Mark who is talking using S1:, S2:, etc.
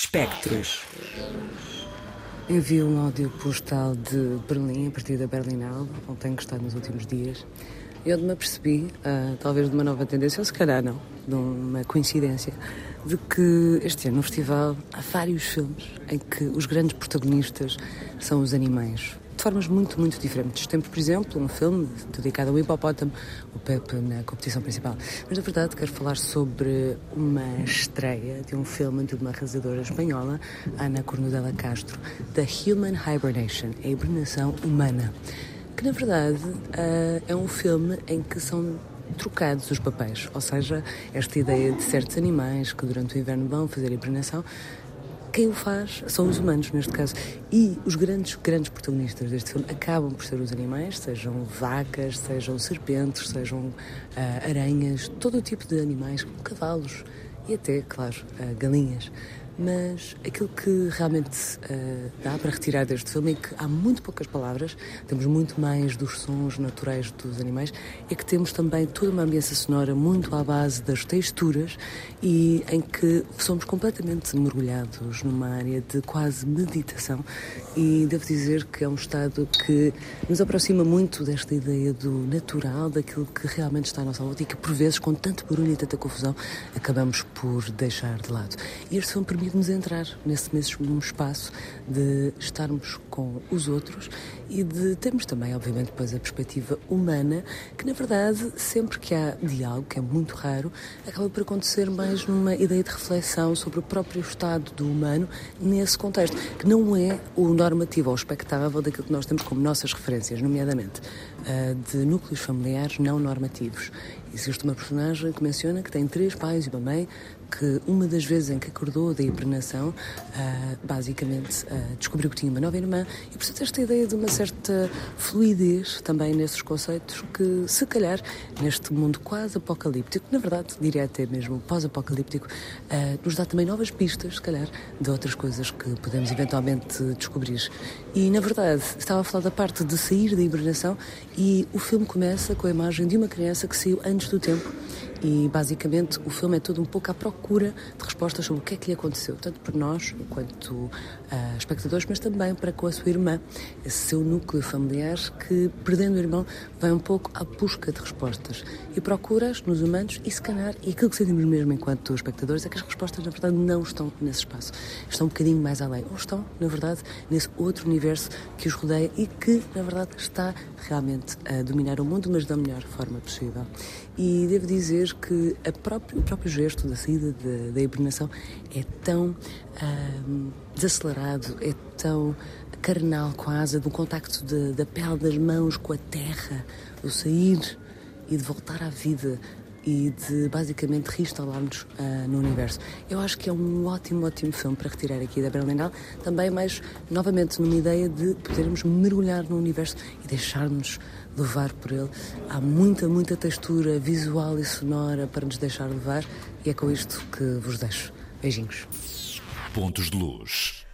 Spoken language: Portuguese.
S1: Espectros. Envio um áudio postal de Berlim, a partir da Berlinale, onde tenho estado nos últimos dias, onde me apercebi, uh, talvez de uma nova tendência, ou se calhar não, de uma coincidência, de que este ano no festival há vários filmes em que os grandes protagonistas são os animais formas muito, muito diferentes. Temos, por exemplo, um filme dedicado ao hipopótamo, o Pepe na competição principal. Mas, na verdade, quero falar sobre uma estreia de um filme de uma realizadora espanhola, Ana Cornudela Castro, The Human Hibernation, a hibernação humana. Que, na verdade, uh, é um filme em que são trocados os papéis, ou seja, esta ideia de certos animais que durante o inverno vão fazer hibernação quem o faz são os humanos, neste caso. E os grandes, grandes protagonistas deste filme acabam por ser os animais, sejam vacas, sejam serpentes, sejam uh, aranhas, todo o tipo de animais, como cavalos e até, claro, uh, galinhas. Mas aquilo que realmente uh, dá para retirar deste filme é que há muito poucas palavras, temos muito mais dos sons naturais dos animais, é que temos também toda uma ambiência sonora muito à base das texturas e em que somos completamente mergulhados numa área de quase meditação e devo dizer que é um estado que nos aproxima muito desta ideia do natural, daquilo que realmente está à nossa volta e que por vezes com tanto barulho e tanta confusão acabamos por deixar de lado. E este filme permite permite-nos entrar nesse mesmo espaço de estarmos com os outros e de termos também, obviamente, depois a perspectiva humana, que na verdade, sempre que há diálogo, que é muito raro, acaba por acontecer mais numa ideia de reflexão sobre o próprio estado do humano nesse contexto, que não é o normativo ou expectável daquilo que nós temos como nossas referências, nomeadamente de núcleos familiares não normativos. Existe uma personagem que menciona que tem três pais e uma mãe, que uma das vezes em que acordou da hibernação, uh, basicamente uh, descobriu que tinha uma nova irmã e, portanto, esta ideia de uma certa fluidez também nesses conceitos que, se calhar, neste mundo quase apocalíptico, na verdade, diria até mesmo pós-apocalíptico, uh, nos dá também novas pistas, se calhar, de outras coisas que podemos eventualmente descobrir. E, na verdade, estava a falar da parte de sair da hibernação e o filme começa com a imagem de uma criança que saiu antes do tempo e basicamente o filme é todo um pouco à procura de respostas sobre o que é que lhe aconteceu, tanto para nós, enquanto uh, espectadores, mas também para com a sua irmã, esse seu núcleo familiar que, perdendo o irmão, vai um pouco à busca de respostas. E procura-as nos humanos e se calhar, e aquilo que sentimos mesmo enquanto espectadores é que as respostas na verdade não estão nesse espaço, estão um bocadinho mais além, ou estão, na verdade, nesse outro universo que os rodeia e que, na verdade, está realmente a dominar o mundo, mas da melhor forma possível. E devo dizer que próprio, o próprio gesto da saída de, da hibernação é tão desacelerado, é tão carnal quase, do contacto de, da pele das mãos com a terra, o sair e de voltar à vida e de basicamente reinstalar-nos uh, no universo. Eu acho que é um ótimo, ótimo filme para retirar aqui da Berlinale, também mais novamente numa ideia de podermos mergulhar no universo e deixar-nos levar por ele. Há muita, muita textura visual e sonora para nos deixar levar e é com isto que vos deixo. Beijinhos. Pontos de luz.